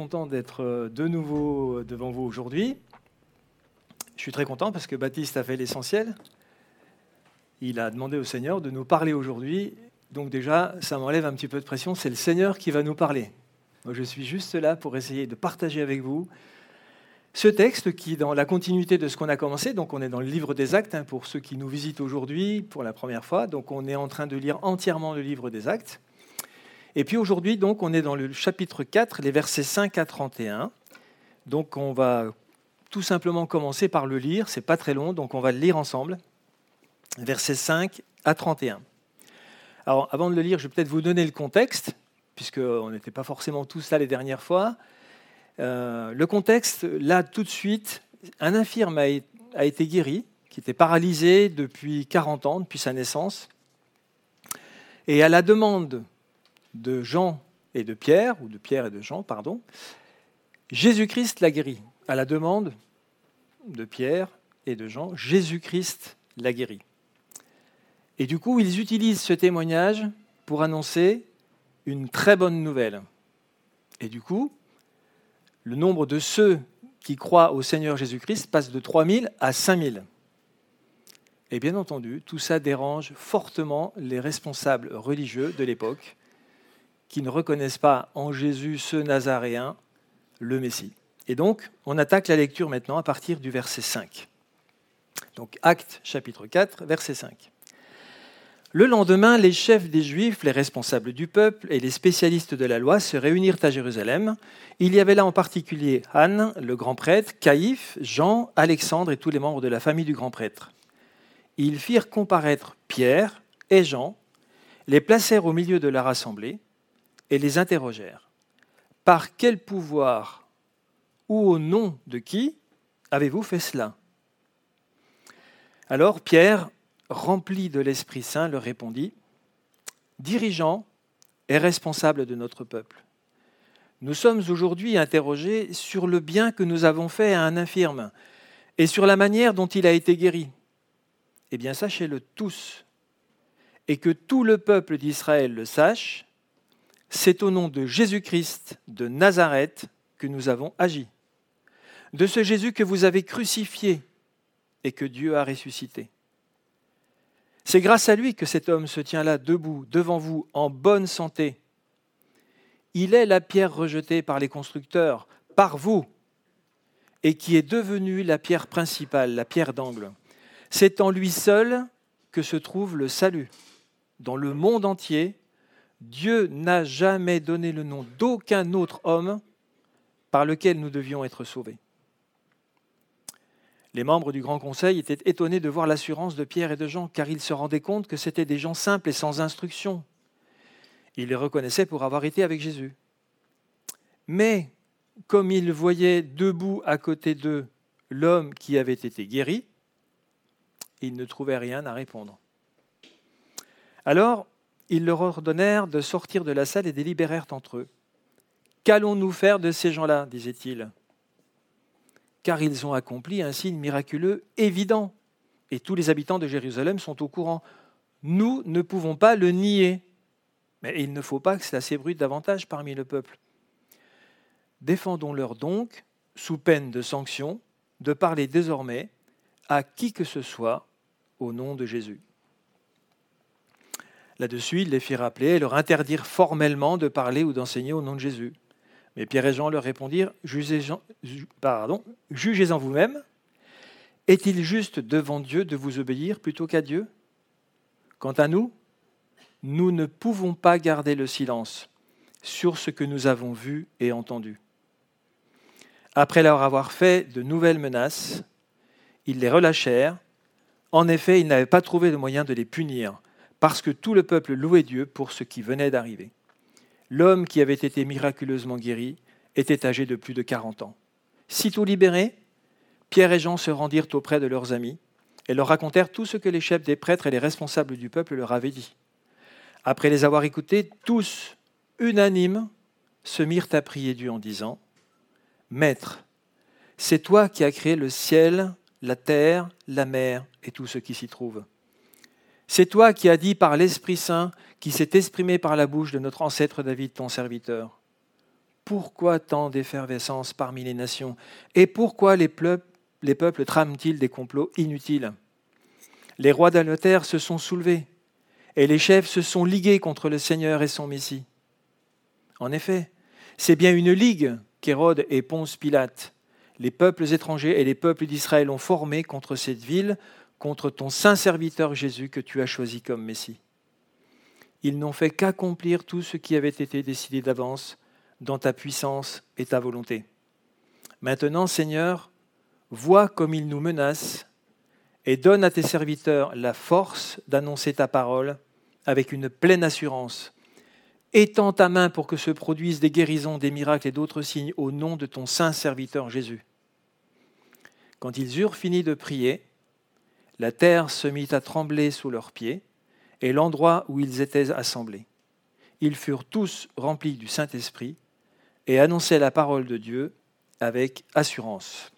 content d'être euh, de nouveau devant vous aujourd'hui. Je suis très content parce que Baptiste a fait l'essentiel. Il a demandé au Seigneur de nous parler aujourd'hui. Donc déjà, ça m'enlève un petit peu de pression. C'est le Seigneur qui va nous parler. Moi, je suis juste là pour essayer de partager avec vous ce texte qui, dans la continuité de ce qu'on a commencé, donc on est dans le livre des actes, hein, pour ceux qui nous visitent aujourd'hui pour la première fois, donc on est en train de lire entièrement le livre des actes. Et puis aujourd'hui, donc, on est dans le chapitre 4, les versets 5 à 31. Donc on va tout simplement commencer par le lire, c'est pas très long, donc on va le lire ensemble. Versets 5 à 31. Alors avant de le lire, je vais peut-être vous donner le contexte, puisqu'on n'était pas forcément tous là les dernières fois. Euh, le contexte, là tout de suite, un infirme a, a été guéri, qui était paralysé depuis 40 ans, depuis sa naissance. Et à la demande de Jean et de Pierre, ou de Pierre et de Jean, pardon, Jésus-Christ l'a guéri. À la demande de Pierre et de Jean, Jésus-Christ l'a guéri. Et du coup, ils utilisent ce témoignage pour annoncer une très bonne nouvelle. Et du coup, le nombre de ceux qui croient au Seigneur Jésus-Christ passe de 3000 à 5000. Et bien entendu, tout ça dérange fortement les responsables religieux de l'époque qui ne reconnaissent pas en Jésus ce Nazaréen, le Messie. Et donc, on attaque la lecture maintenant à partir du verset 5. Donc, Acte chapitre 4, verset 5. Le lendemain, les chefs des Juifs, les responsables du peuple et les spécialistes de la loi se réunirent à Jérusalem. Il y avait là en particulier Anne, le grand prêtre, Caïphe, Jean, Alexandre et tous les membres de la famille du grand prêtre. Ils firent comparaître Pierre et Jean, les placèrent au milieu de la rassemblée et les interrogèrent. Par quel pouvoir ou au nom de qui avez-vous fait cela? Alors Pierre, rempli de l'Esprit Saint, leur répondit, Dirigeant et responsable de notre peuple, nous sommes aujourd'hui interrogés sur le bien que nous avons fait à un infirme et sur la manière dont il a été guéri. Eh bien, sachez-le tous, et que tout le peuple d'Israël le sache, c'est au nom de Jésus-Christ de Nazareth que nous avons agi. De ce Jésus que vous avez crucifié et que Dieu a ressuscité. C'est grâce à lui que cet homme se tient là debout devant vous en bonne santé. Il est la pierre rejetée par les constructeurs, par vous, et qui est devenue la pierre principale, la pierre d'angle. C'est en lui seul que se trouve le salut. Dans le monde entier, Dieu n'a jamais donné le nom d'aucun autre homme par lequel nous devions être sauvés. Les membres du Grand Conseil étaient étonnés de voir l'assurance de Pierre et de Jean, car ils se rendaient compte que c'étaient des gens simples et sans instruction. Ils les reconnaissaient pour avoir été avec Jésus. Mais comme ils voyaient debout à côté d'eux l'homme qui avait été guéri, ils ne trouvaient rien à répondre. Alors, ils leur ordonnèrent de sortir de la salle et délibérèrent entre eux. Qu'allons-nous faire de ces gens-là disait-il. Car ils ont accompli un signe miraculeux évident, et tous les habitants de Jérusalem sont au courant. Nous ne pouvons pas le nier, mais il ne faut pas que cela s'ébruite davantage parmi le peuple. Défendons-leur donc, sous peine de sanction, de parler désormais à qui que ce soit au nom de Jésus. Là-dessus, il les fit rappeler et leur interdirent formellement de parler ou d'enseigner au nom de Jésus. Mais Pierre et Jean leur répondirent Jugez-en jugez vous-même. Est-il juste devant Dieu de vous obéir plutôt qu'à Dieu? Quant à nous, nous ne pouvons pas garder le silence sur ce que nous avons vu et entendu. Après leur avoir fait de nouvelles menaces, ils les relâchèrent. En effet, ils n'avaient pas trouvé de moyen de les punir parce que tout le peuple louait Dieu pour ce qui venait d'arriver. L'homme qui avait été miraculeusement guéri était âgé de plus de 40 ans. Sitôt libérés, Pierre et Jean se rendirent auprès de leurs amis et leur racontèrent tout ce que les chefs des prêtres et les responsables du peuple leur avaient dit. Après les avoir écoutés, tous, unanimes, se mirent à prier Dieu en disant, Maître, c'est toi qui as créé le ciel, la terre, la mer et tout ce qui s'y trouve. C'est toi qui as dit par l'Esprit Saint, qui s'est exprimé par la bouche de notre ancêtre David, ton serviteur. pourquoi tant d'effervescence parmi les nations Et pourquoi les peuples, les peuples trament-ils des complots inutiles? Les rois d'Angleterre se sont soulevés, et les chefs se sont ligués contre le Seigneur et son Messie. En effet, c'est bien une ligue qu'Hérode et Ponce Pilate, les peuples étrangers et les peuples d'Israël ont formé contre cette ville, contre ton saint serviteur Jésus que tu as choisi comme Messie. Ils n'ont fait qu'accomplir tout ce qui avait été décidé d'avance dans ta puissance et ta volonté. Maintenant, Seigneur, vois comme ils nous menacent et donne à tes serviteurs la force d'annoncer ta parole avec une pleine assurance. Étends ta main pour que se produisent des guérisons, des miracles et d'autres signes au nom de ton saint serviteur Jésus. Quand ils eurent fini de prier, la terre se mit à trembler sous leurs pieds et l'endroit où ils étaient assemblés. Ils furent tous remplis du Saint-Esprit et annonçaient la parole de Dieu avec assurance.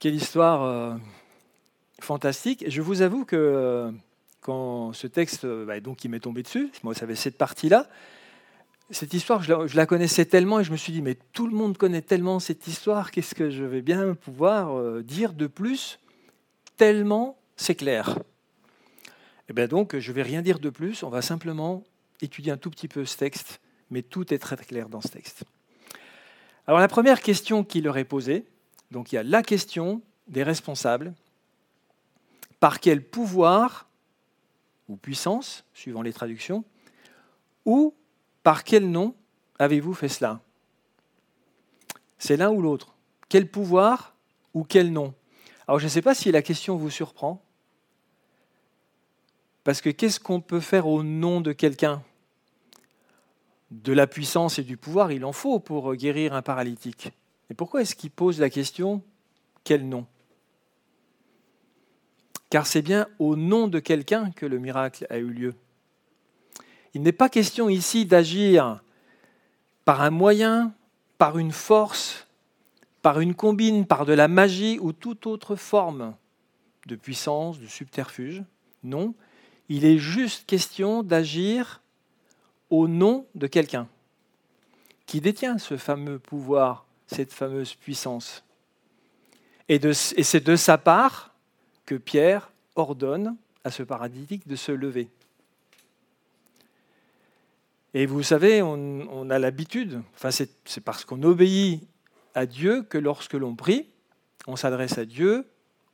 Quelle histoire euh, fantastique. Je vous avoue que euh, quand ce texte, euh, bah, donc, il m'est tombé dessus, moi, ça avait cette partie-là, cette histoire, je la, connaissais tellement et je me suis dit, mais tout le monde connaît tellement cette histoire, qu'est-ce que je vais bien pouvoir dire de plus Tellement c'est clair? Et eh bien donc, je ne vais rien dire de plus, on va simplement étudier un tout petit peu ce texte, mais tout est très clair dans ce texte. Alors la première question qui leur est posée, donc il y a la question des responsables, par quel pouvoir ou puissance, suivant les traductions, ou par quel nom avez-vous fait cela? C'est l'un ou l'autre. Quel pouvoir ou quel nom? Alors je ne sais pas si la question vous surprend, parce que qu'est-ce qu'on peut faire au nom de quelqu'un? De la puissance et du pouvoir, il en faut pour guérir un paralytique. Et pourquoi est-ce qu'il pose la question quel nom? Car c'est bien au nom de quelqu'un que le miracle a eu lieu. Il n'est pas question ici d'agir par un moyen, par une force, par une combine, par de la magie ou toute autre forme de puissance, de subterfuge. Non, il est juste question d'agir au nom de quelqu'un qui détient ce fameux pouvoir, cette fameuse puissance. Et, c'est de sa part que Pierre ordonne à ce paralytique de se lever. Et vous savez, on, a l'habitude, enfin c'est parce qu'on obéit à Dieu que lorsque l'on prie, on s'adresse à Dieu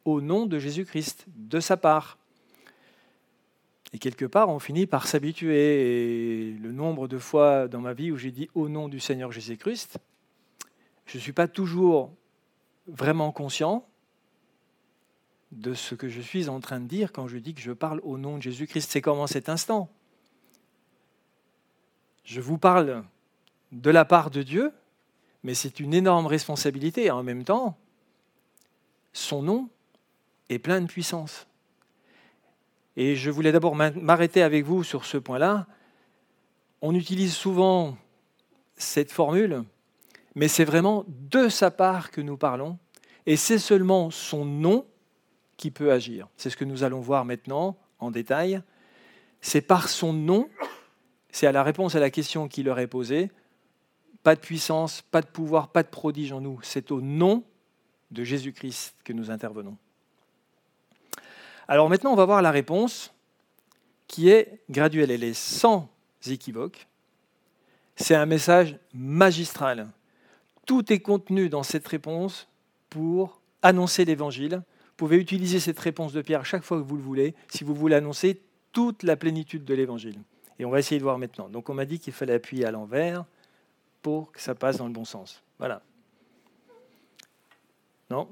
au nom de Jésus-Christ, de sa part. Et quelque part, on finit par s'habituer. Et le nombre de fois dans ma vie où j'ai dit au nom du Seigneur Jésus-Christ, je ne suis pas toujours vraiment conscient de ce que je suis en train de dire quand je dis que je parle au nom de Jésus-Christ. C'est comme en cet instant. Je vous parle de la part de Dieu, mais c'est une énorme responsabilité. En même temps, son nom est plein de puissance. Et je voulais d'abord m'arrêter avec vous sur ce point-là. On utilise souvent cette formule, mais c'est vraiment de sa part que nous parlons, et c'est seulement son nom qui peut agir. C'est ce que nous allons voir maintenant en détail. C'est par son nom, c'est à la réponse à la question qui leur est posée, pas de puissance, pas de pouvoir, pas de prodige en nous, c'est au nom de Jésus-Christ que nous intervenons. Alors maintenant, on va voir la réponse qui est graduelle. Elle est sans équivoque. C'est un message magistral. Tout est contenu dans cette réponse pour annoncer l'Évangile. Vous pouvez utiliser cette réponse de Pierre chaque fois que vous le voulez, si vous voulez annoncer toute la plénitude de l'Évangile. Et on va essayer de voir maintenant. Donc on m'a dit qu'il fallait appuyer à l'envers pour que ça passe dans le bon sens. Voilà. Non?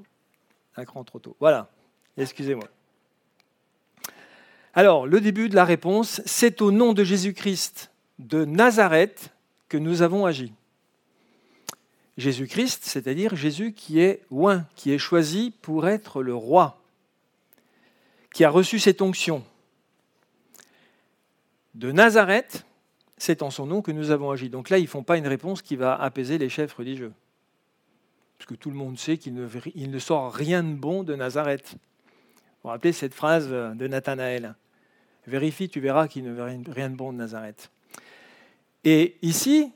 Un cran trop tôt. Voilà. Excusez-moi. Alors, le début de la réponse, c'est au nom de Jésus-Christ de Nazareth que nous avons agi. Jésus-Christ, c'est-à-dire Jésus qui est oint, qui est choisi pour être le roi, qui a reçu cette onction. De Nazareth, c'est en son nom que nous avons agi. Donc là, ils ne font pas une réponse qui va apaiser les chefs religieux. Parce que tout le monde sait qu'il ne, sort rien de bon de Nazareth. Vous vous rappelez cette phrase de Nathanaël Vérifie, tu verras qu'il ne veut rien de bon de Nazareth. Et ici,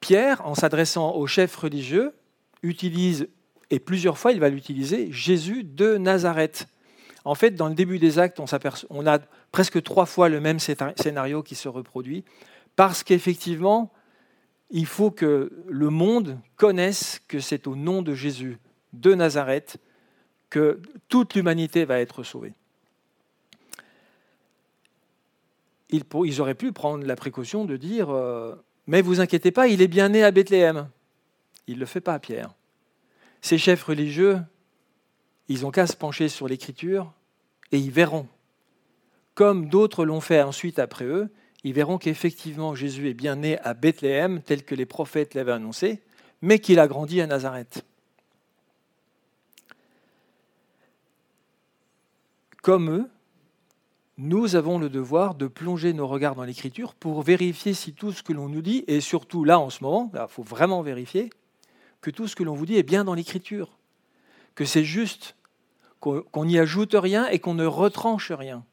Pierre, en s'adressant au chef religieux, utilise, et plusieurs fois il va l'utiliser, Jésus de Nazareth. En fait, dans le début des actes, on, a presque trois fois le même scénario qui se reproduit, parce qu'effectivement, il faut que le monde connaisse que c'est au nom de Jésus de Nazareth que toute l'humanité va être sauvée. Ils, auraient pu prendre la précaution de dire euh, Mais vous inquiétez pas, il est bien né à Bethléem. Il ne le fait pas, Pierre. Ces chefs religieux, ils ont qu'à se pencher sur l'écriture et ils verront. Comme d'autres l'ont fait ensuite après eux, ils verront qu'effectivement Jésus est bien né à Bethléem, tel que les prophètes l'avaient annoncé, mais qu'il a grandi à Nazareth. Comme eux, nous avons le devoir de plonger nos regards dans l'Écriture pour vérifier si tout ce que l'on nous dit, et surtout là en ce moment, il faut vraiment vérifier, que tout ce que l'on vous dit est bien dans l'Écriture, que c'est juste, qu'on n'y ajoute rien et qu'on ne retranche rien.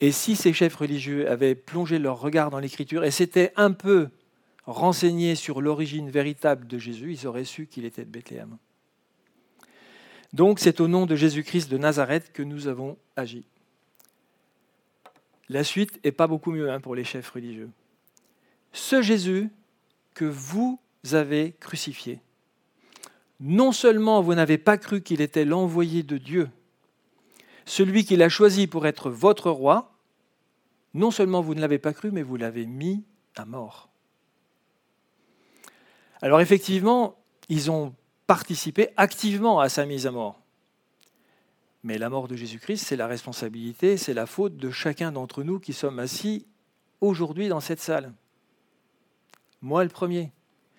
Et si ces chefs religieux avaient plongé leur regard dans l'Écriture et s'étaient un peu renseignés sur l'origine véritable de Jésus, ils auraient su qu'il était de Bethléem. Donc c'est au nom de Jésus-Christ de Nazareth que nous avons agi. La suite n'est pas beaucoup mieux hein, pour les chefs religieux. Ce Jésus que vous avez crucifié. Non seulement vous n'avez pas cru qu'il était l'envoyé de Dieu, celui qu'il a choisi pour être votre roi, non seulement vous ne l'avez pas cru, mais vous l'avez mis à mort. Alors effectivement, ils ont participé activement à sa mise à mort. Mais la mort de Jésus-Christ, c'est la responsabilité, c'est la faute de chacun d'entre nous qui sommes assis aujourd'hui dans cette salle. Moi le premier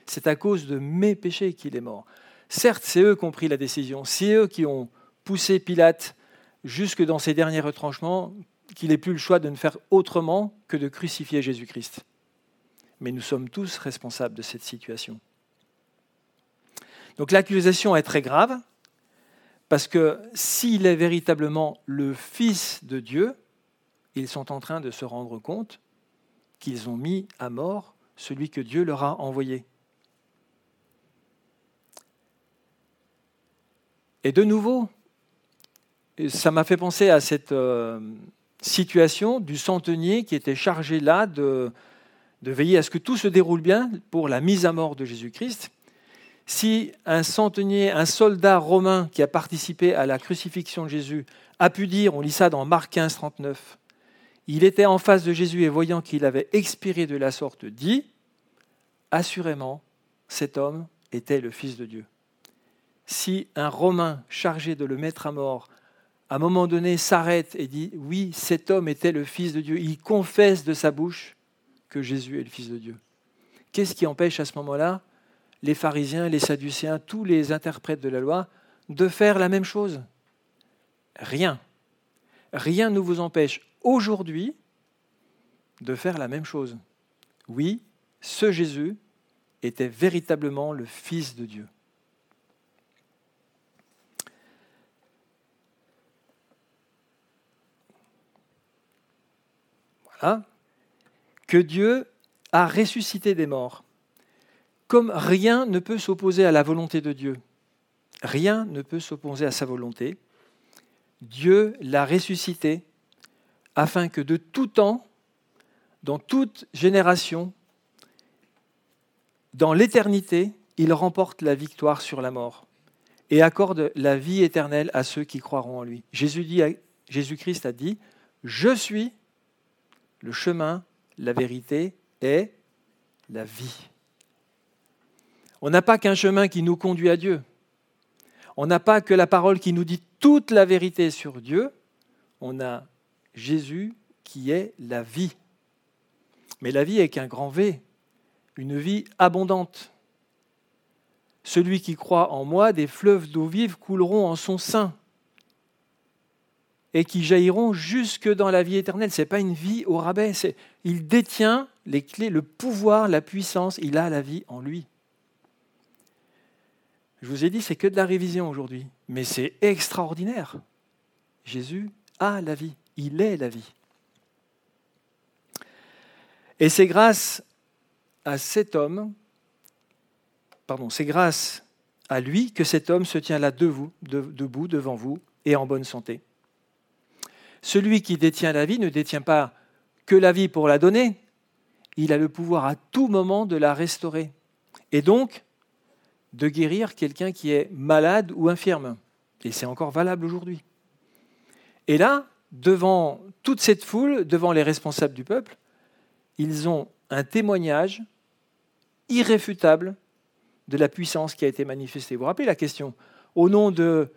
c'est à cause de mes péchés qu'il est mort. Certes, c'est eux qui ont pris la décision, c'est eux qui ont poussé Pilate jusque dans ses derniers retranchements, qu'il n'ait plus le choix de ne faire autrement que de crucifier Jésus-Christ. Mais nous sommes tous responsables de cette situation. Donc l'accusation est très grave, parce que s'il est véritablement le Fils de Dieu, ils sont en train de se rendre compte qu'ils ont mis à mort celui que Dieu leur a envoyé. Et de nouveau, ça m'a fait penser à cette euh, situation du centenier qui était chargé là de, de veiller à ce que tout se déroule bien pour la mise à mort de Jésus-Christ. Si un centenier, un soldat romain qui a participé à la crucifixion de Jésus, a pu dire, on lit ça dans Marc 15, 39, il était en face de Jésus et voyant qu'il avait expiré de la sorte, dit, assurément, cet homme était le Fils de Dieu si un Romain chargé de le mettre à mort, à un moment donné, s'arrête et dit Oui, cet homme était le Fils de Dieu, il confesse de sa bouche que Jésus est le Fils de Dieu. Qu'est-ce qui empêche à ce moment-là les pharisiens, les sadducéens, tous les interprètes de la loi de faire la même chose? Rien. Rien ne vous empêche aujourd'hui de faire la même chose. Oui, ce Jésus était véritablement le Fils de Dieu. Que Dieu a ressuscité des morts. Comme rien ne peut s'opposer à la volonté de Dieu, rien ne peut s'opposer à sa volonté, Dieu l'a ressuscité afin que de tout temps, dans toute génération, dans l'éternité, il remporte la victoire sur la mort et accorde la vie éternelle à ceux qui croiront en lui. Jésus-Christ a dit, je suis le chemin, la vérité et la vie. On n'a pas qu'un chemin qui nous conduit à Dieu. On n'a pas que la parole qui nous dit toute la vérité sur Dieu. On a Jésus qui est la vie. Mais la vie est qu'un grand V, une vie abondante. Celui qui croit en moi, des fleuves d'eau vive couleront en son sein et qui jailliront jusque dans la vie éternelle. Ce n'est pas une vie au rabais. Il détient les clés, le pouvoir, la puissance. Il a la vie en lui. Je vous ai dit, c'est que de la révision aujourd'hui. Mais c'est extraordinaire. Jésus a la vie. Il est la vie. Et c'est grâce à cet homme, pardon, c'est grâce à lui que cet homme se tient là debout, debout devant vous et en bonne santé. Celui qui détient la vie ne détient pas que la vie pour la donner, il a le pouvoir à tout moment de la restaurer. Et donc, de guérir quelqu'un qui est malade ou infirme. Et c'est encore valable aujourd'hui. Et là, devant toute cette foule, devant les responsables du peuple, ils ont un témoignage irréfutable de la puissance qui a été manifestée. Vous vous rappelez la question? Au nom de.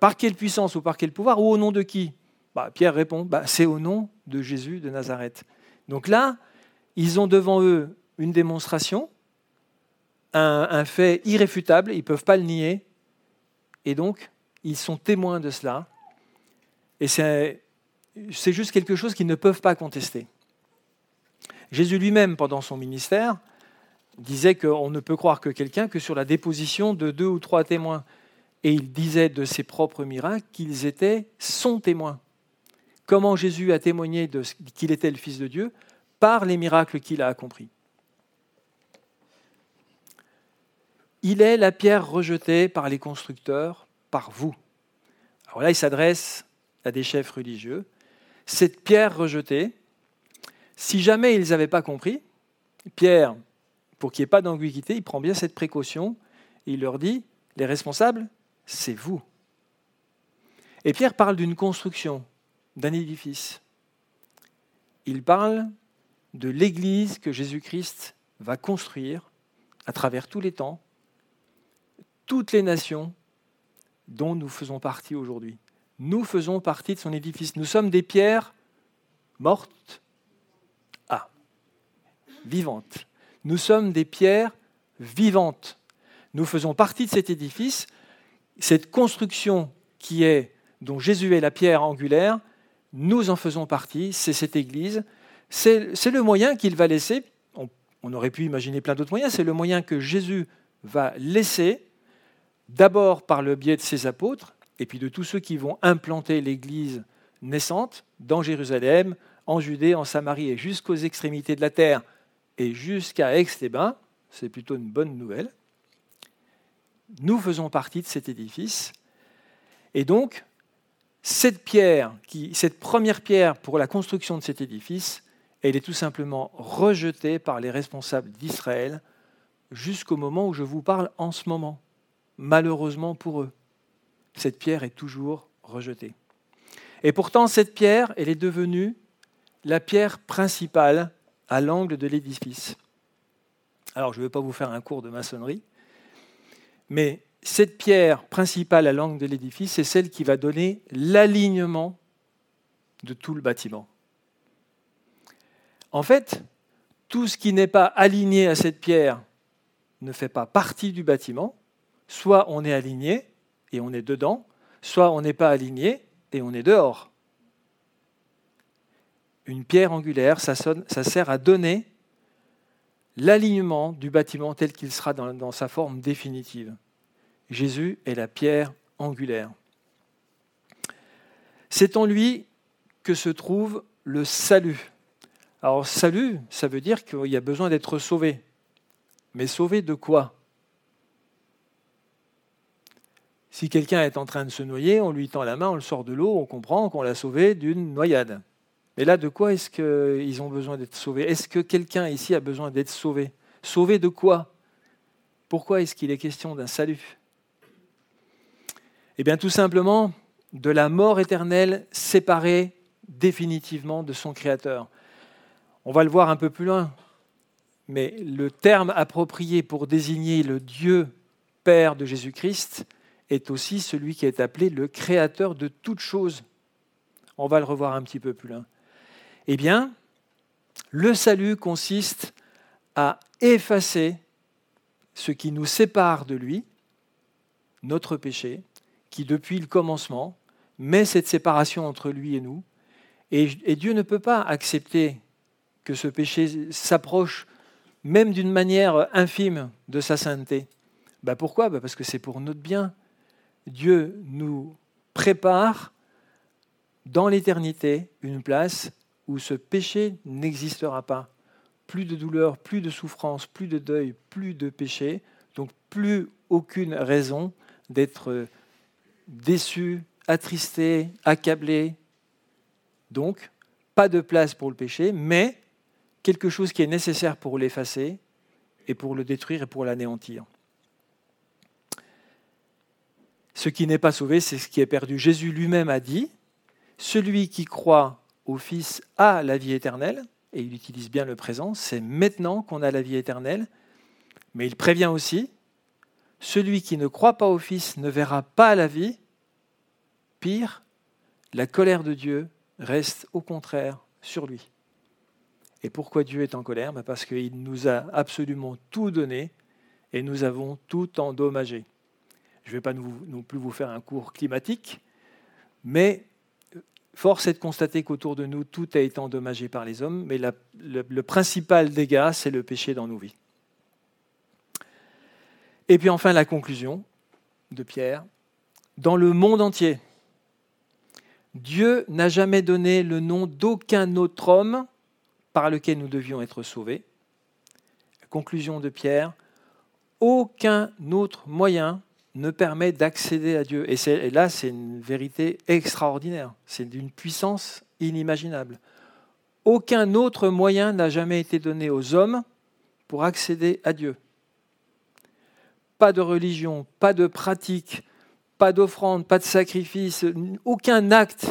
par quelle puissance ou par quel pouvoir ou au nom de qui? Bah, Pierre répond bah, c'est au nom de Jésus de Nazareth. Donc là, ils ont devant eux une démonstration, un, fait irréfutable, ils ne peuvent pas le nier, et donc ils sont témoins de cela. Et c'est juste quelque chose qu'ils ne peuvent pas contester. Jésus lui-même, pendant son ministère, disait qu'on ne peut croire que quelqu'un que sur la déposition de deux ou trois témoins. Et il disait de ses propres miracles qu'ils étaient son témoin. Comment Jésus a témoigné qu'il était le Fils de Dieu Par les miracles qu'il a accomplis. Il est la pierre rejetée par les constructeurs, par vous. Alors là, il s'adresse à des chefs religieux. Cette pierre rejetée, si jamais ils n'avaient pas compris, Pierre pour qu'il n'y ait pas d'ambiguïté, il prend bien cette précaution et il leur dit, les responsables, c'est vous. Et Pierre parle d'une construction, d'un édifice. Il parle de l'Église que Jésus-Christ va construire à travers tous les temps, toutes les nations dont nous faisons partie aujourd'hui. Nous faisons partie de son édifice. Nous sommes des pierres mortes, ah, vivantes. Nous sommes des pierres vivantes. Nous faisons partie de cet édifice. Cette construction qui est, dont Jésus est la pierre angulaire, nous en faisons partie. C'est cette Église. C'est le moyen qu'il va laisser. On, aurait pu imaginer plein d'autres moyens. C'est le moyen que Jésus va laisser, d'abord par le biais de ses apôtres, et puis de tous ceux qui vont implanter l'Église naissante dans Jérusalem, en Judée, en Samarie et jusqu'aux extrémités de la terre, et jusqu'à Aix-les-Bains, c'est plutôt une bonne nouvelle. Nous faisons partie de cet édifice. Et donc, cette pierre, cette première pierre pour la construction de cet édifice, elle est tout simplement rejetée par les responsables d'Israël jusqu'au moment où je vous parle en ce moment. Malheureusement pour eux, cette pierre est toujours rejetée. Et pourtant, cette pierre, elle est devenue la pierre principale à l'angle de l'édifice. Alors, je ne vais pas vous faire un cours de maçonnerie, mais cette pierre principale à l'angle de l'édifice, c'est celle qui va donner l'alignement de tout le bâtiment. En fait, tout ce qui n'est pas aligné à cette pierre ne fait pas partie du bâtiment. Soit on est aligné et on est dedans, soit on n'est pas aligné et on est dehors une pierre angulaire, ça, sert à donner l'alignement du bâtiment tel qu'il sera dans, dans sa forme définitive. Jésus est la pierre angulaire. C'est en lui que se trouve le salut. Alors salut, ça veut dire qu'il y a besoin d'être sauvé. Mais sauvé de quoi? Si quelqu'un est en train de se noyer, on lui tend la main, on le sort de l'eau, on comprend qu'on l'a sauvé d'une noyade. Mais là, de quoi est-ce qu'ils ont besoin d'être sauvés? Est-ce que quelqu'un ici a besoin d'être sauvé? Sauvé de quoi? Pourquoi est-ce qu'il est question d'un salut? Eh bien, tout simplement de la mort éternelle séparée définitivement de son Créateur. On va le voir un peu plus loin, mais le terme approprié pour désigner le Dieu Père de Jésus-Christ est aussi celui qui est appelé le Créateur de toutes choses. On va le revoir un petit peu plus loin. Eh bien, le salut consiste à effacer ce qui nous sépare de lui, notre péché, qui depuis le commencement met cette séparation entre lui et nous. Et, Dieu ne peut pas accepter que ce péché s'approche même d'une manière infime de sa sainteté. Bah pourquoi? Bah Parce que c'est pour notre bien. Dieu nous prépare dans l'éternité une place où ce péché n'existera pas, plus de douleur, plus de souffrance, plus de deuil, plus de péché, donc plus aucune raison d'être déçu, attristé, accablé. Donc, pas de place pour le péché, mais quelque chose qui est nécessaire pour l'effacer et pour le détruire et pour l'anéantir. Ce qui n'est pas sauvé, c'est ce qui est perdu. Jésus lui-même a dit, celui qui croit au Fils a la vie éternelle, et il utilise bien le présent, c'est maintenant qu'on a la vie éternelle, mais il prévient aussi, celui qui ne croit pas au Fils ne verra pas la vie, pire, la colère de Dieu reste au contraire sur lui. Et pourquoi Dieu est en colère? Ben Parce qu'il nous a absolument tout donné et nous avons tout endommagé. Je ne vais pas non plus vous faire un cours climatique, mais force est de constater qu'autour de nous, tout a été endommagé par les hommes, mais le principal dégât, c'est le péché dans nos vies. Et puis enfin la conclusion de Pierre. Dans le monde entier, Dieu n'a jamais donné le nom d'aucun autre homme par lequel nous devions être sauvés. Conclusion de Pierre, aucun autre moyen ne permet d'accéder à Dieu. Et, là, c'est une vérité extraordinaire, c'est d'une puissance inimaginable. Aucun autre moyen n'a jamais été donné aux hommes pour accéder à Dieu. Pas de religion, pas de pratique, pas d'offrande, pas de sacrifice, aucun acte,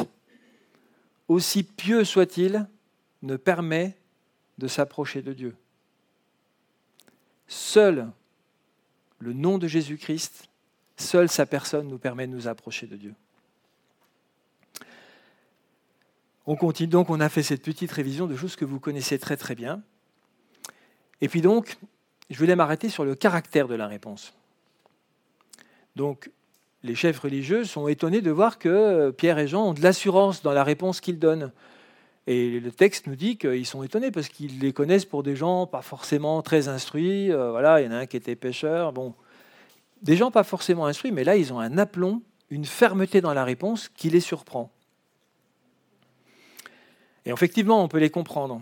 aussi pieux soit-il, ne permet de s'approcher de Dieu. Seul le nom de Jésus-Christ, seule sa personne nous permet de nous approcher de Dieu. On continue donc, on a fait cette petite révision de choses que vous connaissez très très bien. Et puis donc, je voulais m'arrêter sur le caractère de la réponse. Donc, les chefs religieux sont étonnés de voir que Pierre et Jean ont de l'assurance dans la réponse qu'ils donnent. Et le texte nous dit qu'ils sont étonnés parce qu'ils les connaissent pour des gens pas forcément très instruits. Euh, voilà, il y en a un qui était pêcheur. Bon, des gens pas forcément instruits, mais là, ils ont un aplomb, une fermeté dans la réponse qui les surprend. Et effectivement, on peut les comprendre.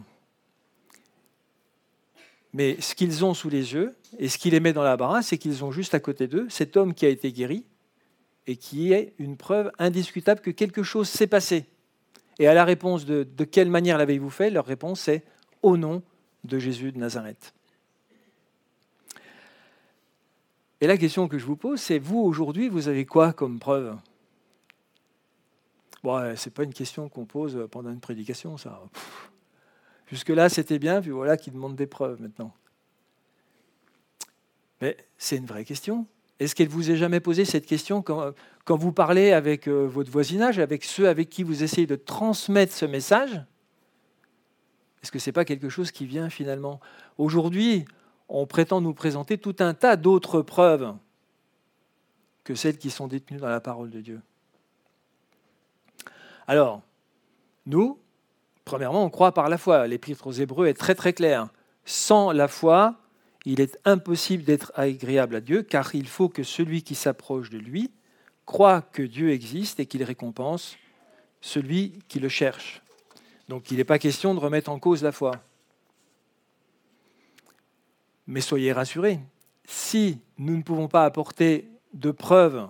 Mais ce qu'ils ont sous les yeux et ce qui les met dans la barasse, c'est qu'ils ont juste à côté d'eux cet homme qui a été guéri et qui est une preuve indiscutable que quelque chose s'est passé. Et à la réponse de, de quelle manière l'avez-vous fait Leur réponse est au nom de Jésus de Nazareth. Et la question que je vous pose, c'est vous aujourd'hui, vous avez quoi comme preuve? Bon, c'est pas une question qu'on pose pendant une prédication, ça. Jusque-là, c'était bien, puis voilà qui demande des preuves maintenant. Mais c'est une vraie question. Est-ce qu'elle vous est jamais posée cette question quand, vous parlez avec euh, votre voisinage, avec ceux avec qui vous essayez de transmettre ce message Est-ce que ce n'est pas quelque chose qui vient finalement? Aujourd'hui, on prétend nous présenter tout un tas d'autres preuves que celles qui sont détenues dans la parole de Dieu. Alors, nous, premièrement, on croit par la foi. L'épître aux Hébreux est très très clair. Sans la foi, il est impossible d'être agréable à Dieu, car il faut que celui qui s'approche de lui croit que Dieu existe et qu'il récompense celui qui le cherche. Donc il n'est pas question de remettre en cause la foi. Mais soyez rassurés, si nous ne pouvons pas apporter de preuves,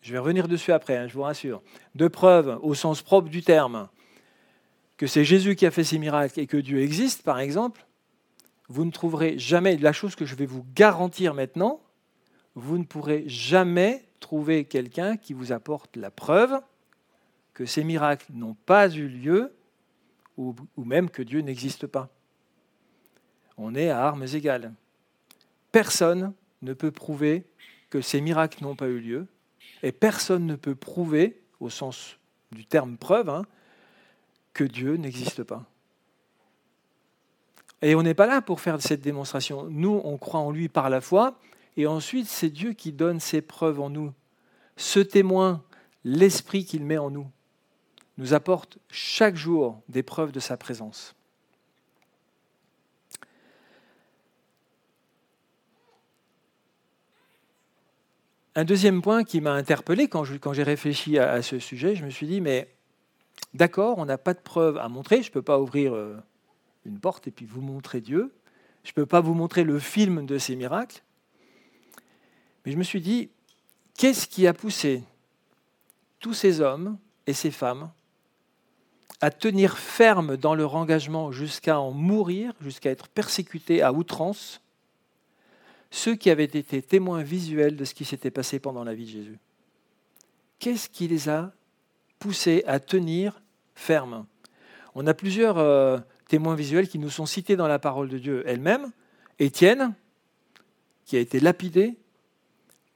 je vais revenir dessus après, hein, je vous rassure, de preuves au sens propre du terme, que c'est Jésus qui a fait ces miracles et que Dieu existe, par exemple, vous ne trouverez jamais, la chose que je vais vous garantir maintenant, vous ne pourrez jamais trouver quelqu'un qui vous apporte la preuve que ces miracles n'ont pas eu lieu ou, même que Dieu n'existe pas. On est à armes égales. Personne ne peut prouver que ces miracles n'ont pas eu lieu et personne ne peut prouver, au sens du terme preuve, hein, que Dieu n'existe pas. Et on n'est pas là pour faire cette démonstration. Nous, on croit en lui par la foi, et ensuite c'est Dieu qui donne ses preuves en nous. Ce témoin, l'esprit qu'il met en nous, nous apporte chaque jour des preuves de sa présence. Un deuxième point qui m'a interpellé quand, j'ai réfléchi à, ce sujet, je me suis dit, mais d'accord, on n'a pas de preuves à montrer, je ne peux pas ouvrir... Euh, une porte et puis vous montrer Dieu. Je ne peux pas vous montrer le film de ces miracles. Mais je me suis dit, qu'est-ce qui a poussé tous ces hommes et ces femmes à tenir ferme dans leur engagement jusqu'à en mourir, jusqu'à être persécutés à outrance, ceux qui avaient été témoins visuels de ce qui s'était passé pendant la vie de Jésus? Qu'est-ce qui les a poussés à tenir ferme On a plusieurs euh, témoins visuels qui nous sont cités dans la parole de Dieu elle-même. Étienne, qui a été lapidé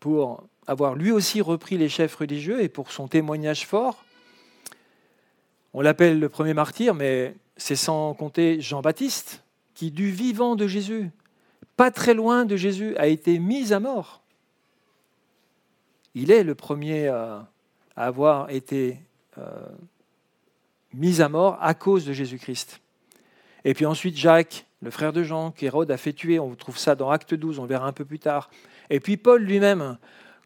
pour avoir lui aussi repris les chefs religieux et pour son témoignage fort. On l'appelle le premier martyr, mais c'est sans compter Jean-Baptiste, qui du vivant de Jésus, pas très loin de Jésus, a été mis à mort. Il est le premier à avoir été euh, mis à mort à cause de Jésus-Christ. Et puis ensuite Jacques, le frère de Jean, qu'Hérode a fait tuer, on trouve ça dans Acte 12, on verra un peu plus tard. Et puis Paul lui-même,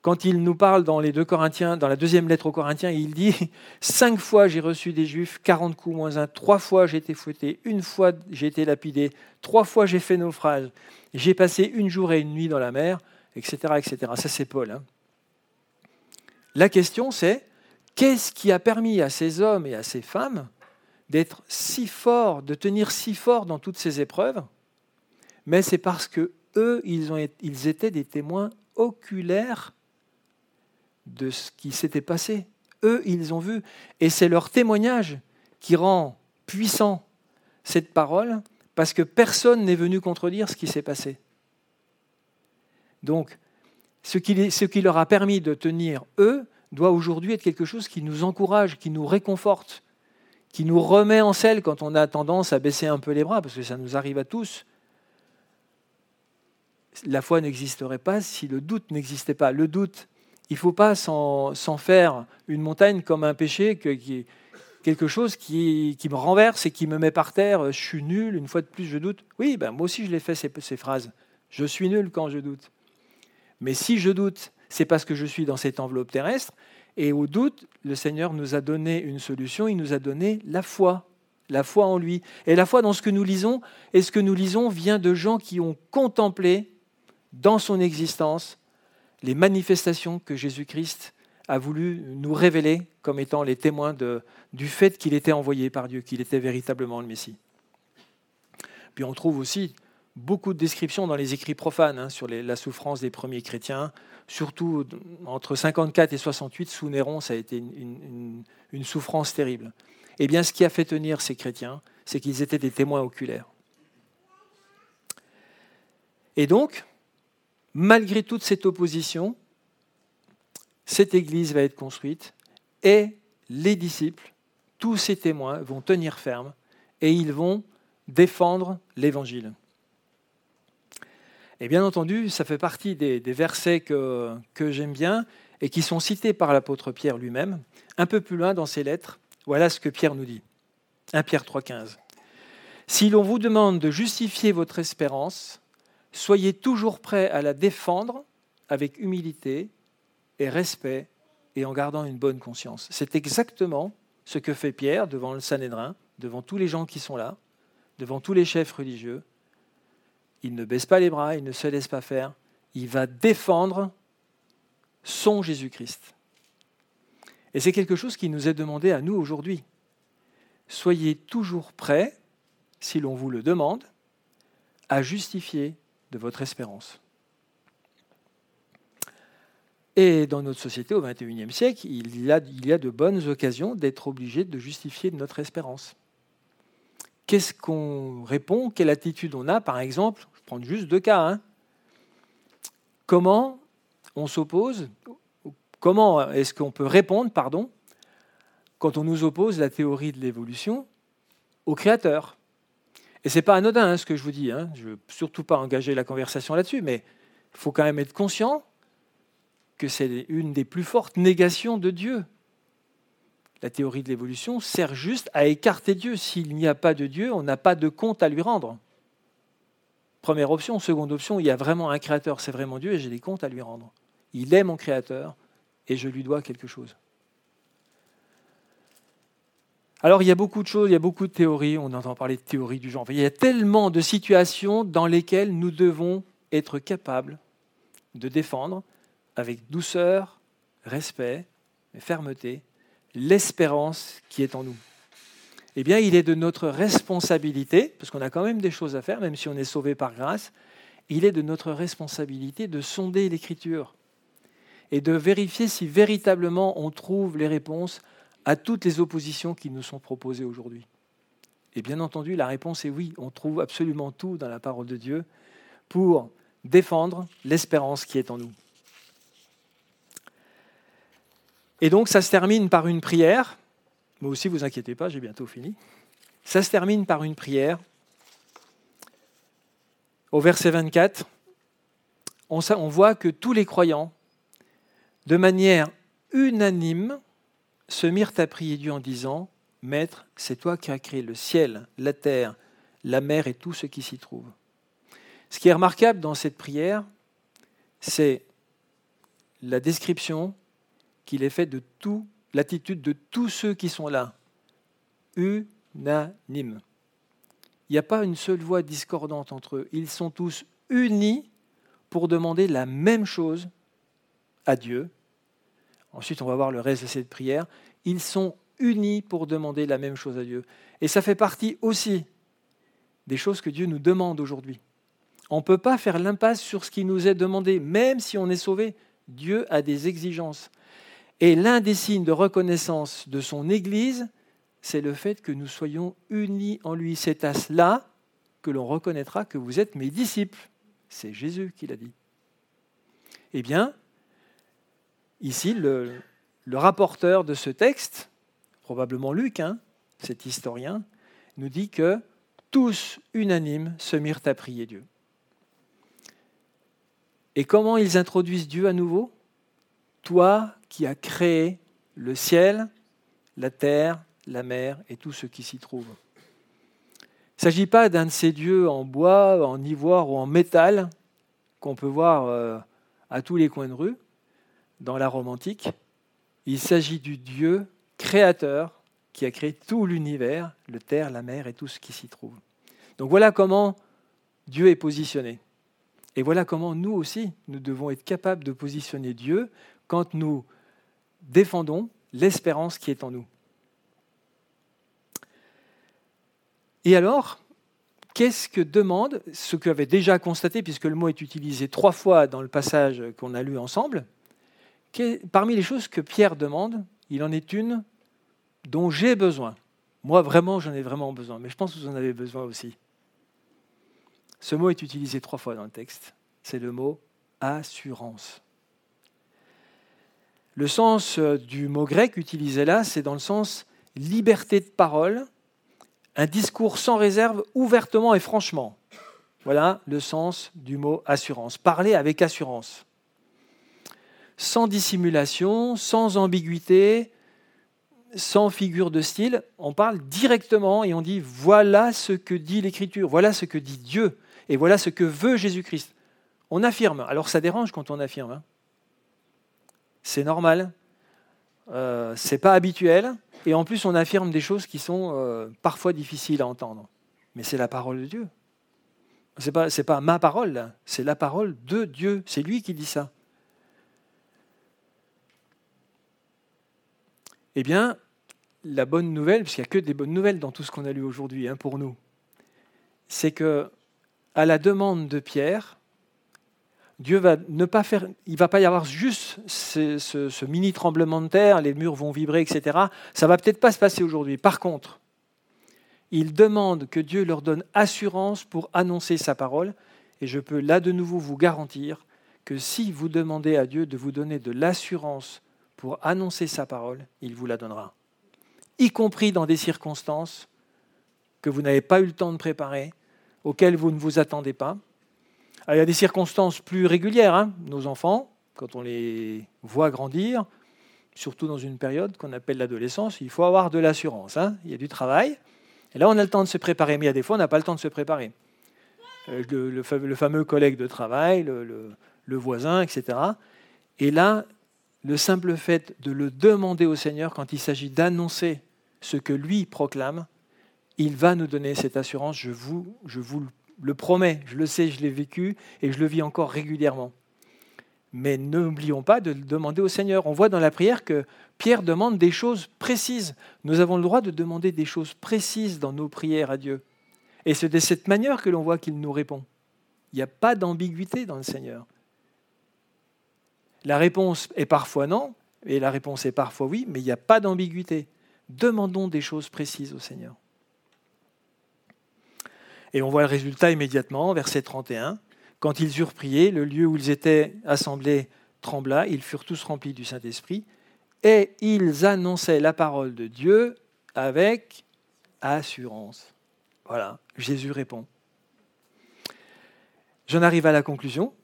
quand il nous parle dans les deux Corinthiens, dans la deuxième lettre aux Corinthiens, il dit Cinq fois j'ai reçu des Juifs, quarante coups moins un, trois fois j'ai été fouetté, une fois j'ai été lapidé, trois fois j'ai fait naufrage, j'ai passé une jour et une nuit dans la mer, etc. etc. Ça c'est Paul. Hein. La question c'est qu'est-ce qui a permis à ces hommes et à ces femmes d'être si forts, de tenir si fort dans toutes ces épreuves? Mais c'est parce que eux, ils, étaient des témoins oculaires de ce qui s'était passé. Eux, ils ont vu. Et c'est leur témoignage qui rend puissant cette parole, parce que personne n'est venu contredire ce qui s'est passé. Donc, ce qui leur a permis de tenir, eux, doit aujourd'hui être quelque chose qui nous encourage, qui nous réconforte, qui nous remet en selle quand on a tendance à baisser un peu les bras, parce que ça nous arrive à tous. La foi n'existerait pas si le doute n'existait pas. Le doute, il ne faut pas s'en faire une montagne comme un péché, quelque chose qui, me renverse et qui me met par terre. Je suis nul, une fois de plus je doute. Oui, ben moi aussi je l'ai fait ces, ces phrases. Je suis nul quand je doute. Mais si je doute, c'est parce que je suis dans cette enveloppe terrestre. Et au doute, le Seigneur nous a donné une solution, il nous a donné la foi, la foi en lui. Et la foi dans ce que nous lisons, et ce que nous lisons vient de gens qui ont contemplé dans son existence les manifestations que Jésus-Christ a voulu nous révéler comme étant les témoins du fait qu'il était envoyé par Dieu, qu'il était véritablement le Messie. Puis on trouve aussi beaucoup de descriptions dans les écrits profanes hein, sur la souffrance des premiers chrétiens, surtout entre 54 et 68, sous Néron, ça a été une, une souffrance terrible. Eh bien, ce qui a fait tenir ces chrétiens, c'est qu'ils étaient des témoins oculaires. Et donc, malgré toute cette opposition, cette Église va être construite et les disciples, tous ces témoins, vont tenir ferme et ils vont défendre l'Évangile. Et bien entendu, ça fait partie des, versets que, que j'aime bien et qui sont cités par l'apôtre Pierre lui-même. Un peu plus loin dans ses lettres, voilà ce que Pierre nous dit. 1 Pierre 3,15. Si l'on vous demande de justifier votre espérance, Soyez toujours prêts à la défendre avec humilité et respect et en gardant une bonne conscience. C'est exactement ce que fait Pierre devant le Sanhédrin, devant tous les gens qui sont là, devant tous les chefs religieux. Il ne baisse pas les bras, il ne se laisse pas faire, il va défendre son Jésus-Christ. Et c'est quelque chose qui nous est demandé à nous aujourd'hui. Soyez toujours prêts, si l'on vous le demande, à justifier de votre espérance. Et dans notre société au XXIe siècle, il y, a, de bonnes occasions d'être obligé de justifier notre espérance. Qu'est-ce qu'on répond? Quelle attitude on a? Par exemple, je prends juste deux cas. Hein. Comment on s'oppose Comment est-ce qu'on peut répondre, pardon, quand on nous oppose la théorie de l'évolution au Créateur? Et ce n'est pas anodin hein, ce que je vous dis, hein. je ne veux surtout pas engager la conversation là-dessus, mais il faut quand même être conscient que c'est une des plus fortes négations de Dieu. La théorie de l'évolution sert juste à écarter Dieu. S'il n'y a pas de Dieu, on n'a pas de compte à lui rendre. Première option. Seconde option, il y a vraiment un créateur, c'est vraiment Dieu, et j'ai des comptes à lui rendre. Il est mon créateur, et je lui dois quelque chose. Alors il y a beaucoup de choses, il y a beaucoup de théories, on entend parler de théories du genre. Il y a tellement de situations dans lesquelles nous devons être capables de défendre avec douceur, respect et fermeté l'espérance qui est en nous. Eh bien, il est de notre responsabilité, parce qu'on a quand même des choses à faire, même si on est sauvé par grâce, il est de notre responsabilité de sonder l'Écriture et de vérifier si véritablement on trouve les réponses à toutes les oppositions qui nous sont proposées aujourd'hui. Et bien entendu, la réponse est oui, on trouve absolument tout dans la parole de Dieu pour défendre l'espérance qui est en nous. Et donc ça se termine par une prière. Moi aussi, vous inquiétez pas, j'ai bientôt fini. Ça se termine par une prière. Au verset 24, on, voit que tous les croyants, de manière unanime, se mirent à prier Dieu en disant, Maître, c'est toi qui as créé le ciel, la terre, la mer et tout ce qui s'y trouve. Ce qui est remarquable dans cette prière, c'est la description qu'il est faite de tout, l'attitude de tous ceux qui sont là. Unanime. Il n'y a pas une seule voix discordante entre eux. Ils sont tous unis pour demander la même chose à Dieu Ensuite, on va voir le reste de cette prière. Ils sont unis pour demander la même chose à Dieu. Et ça fait partie aussi des choses que Dieu nous demande aujourd'hui. On ne peut pas faire l'impasse sur ce qui nous est demandé, même si on est sauvé. Dieu a des exigences. Et l'un des signes de reconnaissance de son Église, c'est le fait que nous soyons unis en lui. C'est à cela que l'on reconnaîtra que vous êtes mes disciples. C'est Jésus qui l'a dit. Eh bien, Ici, le, rapporteur de ce texte, probablement Luc, hein, cet historien, nous dit que tous unanimes se mirent à prier Dieu. Et comment ils introduisent Dieu à nouveau? Toi qui as créé le ciel, la terre, la mer et tout ce qui s'y trouve. Il ne s'agit pas d'un de ces dieux en bois, en ivoire ou en métal qu'on peut voir euh, à tous les coins de rue dans la Rome antique. Il s'agit du Dieu créateur qui a créé tout l'univers, le terre, la mer et tout ce qui s'y trouve. Donc voilà comment Dieu est positionné. Et voilà comment nous aussi, nous devons être capables de positionner Dieu quand nous défendons l'espérance qui est en nous. Et alors, qu'est-ce que demande ce que avait déjà constaté, puisque le mot est utilisé trois fois dans le passage qu'on a lu ensemble, parmi les choses que Pierre demande, il en est une dont j'ai besoin. Moi, vraiment, j'en ai vraiment besoin, mais je pense que vous en avez besoin aussi. Ce mot est utilisé trois fois dans le texte. C'est le mot assurance. Le sens euh, du mot grec utilisé là, c'est dans le sens liberté de parole, un discours sans réserve, ouvertement et franchement. Voilà le sens du mot assurance. Parler avec assurance sans dissimulation, sans ambiguïté, sans figure de style. On parle directement et on dit voilà ce que dit l'Écriture, voilà ce que dit Dieu et voilà ce que veut Jésus-Christ. On affirme. Alors ça dérange quand on affirme. Hein. C'est normal. Euh, c'est pas habituel. Et en plus, on affirme des choses qui sont euh, parfois difficiles à entendre. Mais c'est la parole de Dieu. Ce n'est pas, pas ma parole, c'est la parole de Dieu. C'est lui qui dit ça. Eh bien, la bonne nouvelle, puisqu'il n'y a que des bonnes nouvelles dans tout ce qu'on a lu aujourd'hui hein, pour nous, c'est que à la demande de Pierre, Dieu va ne pas faire, il va pas y avoir juste ce, mini tremblement de terre, les murs vont vibrer, etc. Ça va peut-être pas se passer aujourd'hui. Par contre, il demande que Dieu leur donne assurance pour annoncer sa parole, et je peux là de nouveau vous garantir que si vous demandez à Dieu de vous donner de l'assurance pour annoncer sa parole, il vous la donnera. Y compris dans des circonstances que vous n'avez pas eu le temps de préparer, auxquelles vous ne vous attendez pas. Il y a des circonstances plus régulières. Hein. Nos enfants, quand on les voit grandir, surtout dans une période qu'on appelle l'adolescence, il faut avoir de l'assurance. Hein. Il y a du travail. Et là, on a le temps de se préparer, mais il y a des fois, on n'a pas le temps de se préparer. Euh, le, fameux collègue de travail, le voisin, etc. Et là, le simple fait de le demander au Seigneur quand il s'agit d'annoncer ce que lui proclame, il va nous donner cette assurance, je vous, je vous le promets, je le sais, je l'ai vécu et je le vis encore régulièrement. Mais n'oublions pas de le demander au Seigneur. On voit dans la prière que Pierre demande des choses précises. Nous avons le droit de demander des choses précises dans nos prières à Dieu. Et c'est de cette manière que l'on voit qu'il nous répond. Il n'y a pas d'ambiguïté dans le Seigneur. La réponse est parfois non, et la réponse est parfois oui, mais il n'y a pas d'ambiguïté. Demandons des choses précises au Seigneur. Et on voit le résultat immédiatement, verset 31. Quand ils eurent prié, le lieu où ils étaient assemblés trembla, ils furent tous remplis du Saint-Esprit, et ils annonçaient la parole de Dieu avec assurance. Voilà, Jésus répond. J'en arrive à la conclusion.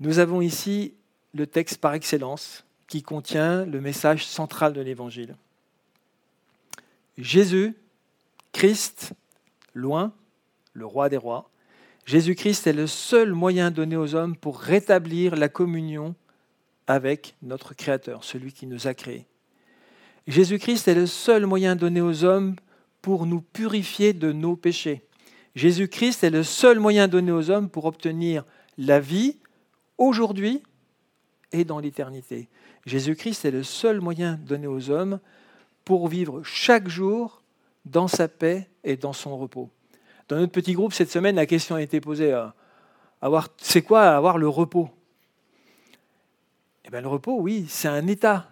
Nous avons ici le texte par excellence qui contient le message central de l'Évangile. Jésus, Christ, loin, le roi des rois, Jésus-Christ est le seul moyen donné aux hommes pour rétablir la communion avec notre Créateur, celui qui nous a créés. Jésus-Christ est le seul moyen donné aux hommes pour nous purifier de nos péchés. Jésus-Christ est le seul moyen donné aux hommes pour obtenir la vie aujourd'hui et dans l'éternité. Jésus-Christ est le seul moyen donné aux hommes pour vivre chaque jour dans sa paix et dans son repos. Dans notre petit groupe, cette semaine, la question a été posée à avoir, c'est quoi avoir le repos? Eh bien, le repos, oui, c'est un état.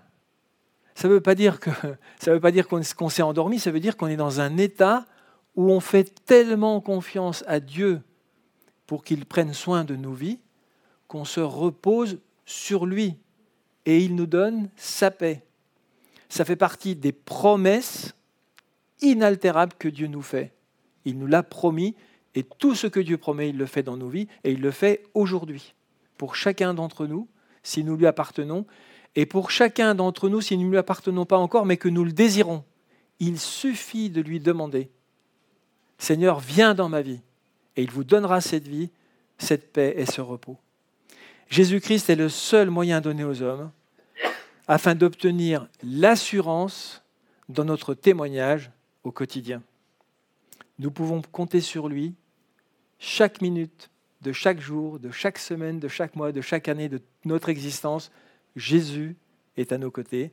Ça ne veut pas dire qu'on s'est endormi, ça veut dire qu'on est dans un état où on fait tellement confiance à Dieu pour qu'il prenne soin de nos vies qu'on se repose sur lui et il nous donne sa paix. Ça fait partie des promesses inaltérables que Dieu nous fait. Il nous l'a promis et tout ce que Dieu promet, il le fait dans nos vies et il le fait aujourd'hui. Pour chacun d'entre nous, si nous lui appartenons, et pour chacun d'entre nous, si nous ne lui appartenons pas encore, mais que nous le désirons, il suffit de lui demander, Seigneur, viens dans ma vie, et il vous donnera cette vie, cette paix et ce repos. Jésus-Christ est le seul moyen donné aux hommes afin d'obtenir l'assurance dans notre témoignage au quotidien. Nous pouvons compter sur lui chaque minute de chaque jour, de chaque semaine, de chaque mois, de chaque année de notre existence. Jésus est à nos côtés,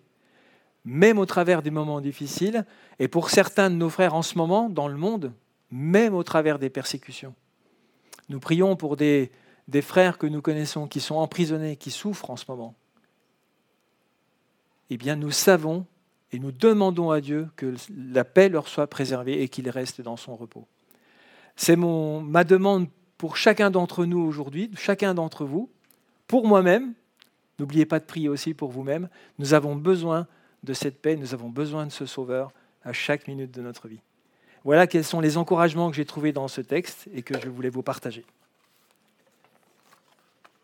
même au travers des moments difficiles, et pour certains de nos frères en ce moment dans le monde, même au travers des persécutions. Nous prions pour des, des frères que nous connaissons qui sont emprisonnés, qui souffrent en ce moment, eh bien nous savons et nous demandons à Dieu que la paix leur soit préservée et qu'ils restent dans son repos. C'est ma demande pour chacun d'entre nous aujourd'hui, chacun d'entre vous, pour moi-même. N'oubliez pas de prier aussi pour vous-même. Nous avons besoin de cette paix, nous avons besoin de ce Sauveur à chaque minute de notre vie. Voilà quels sont les encouragements que j'ai trouvés dans ce texte et que je voulais vous partager.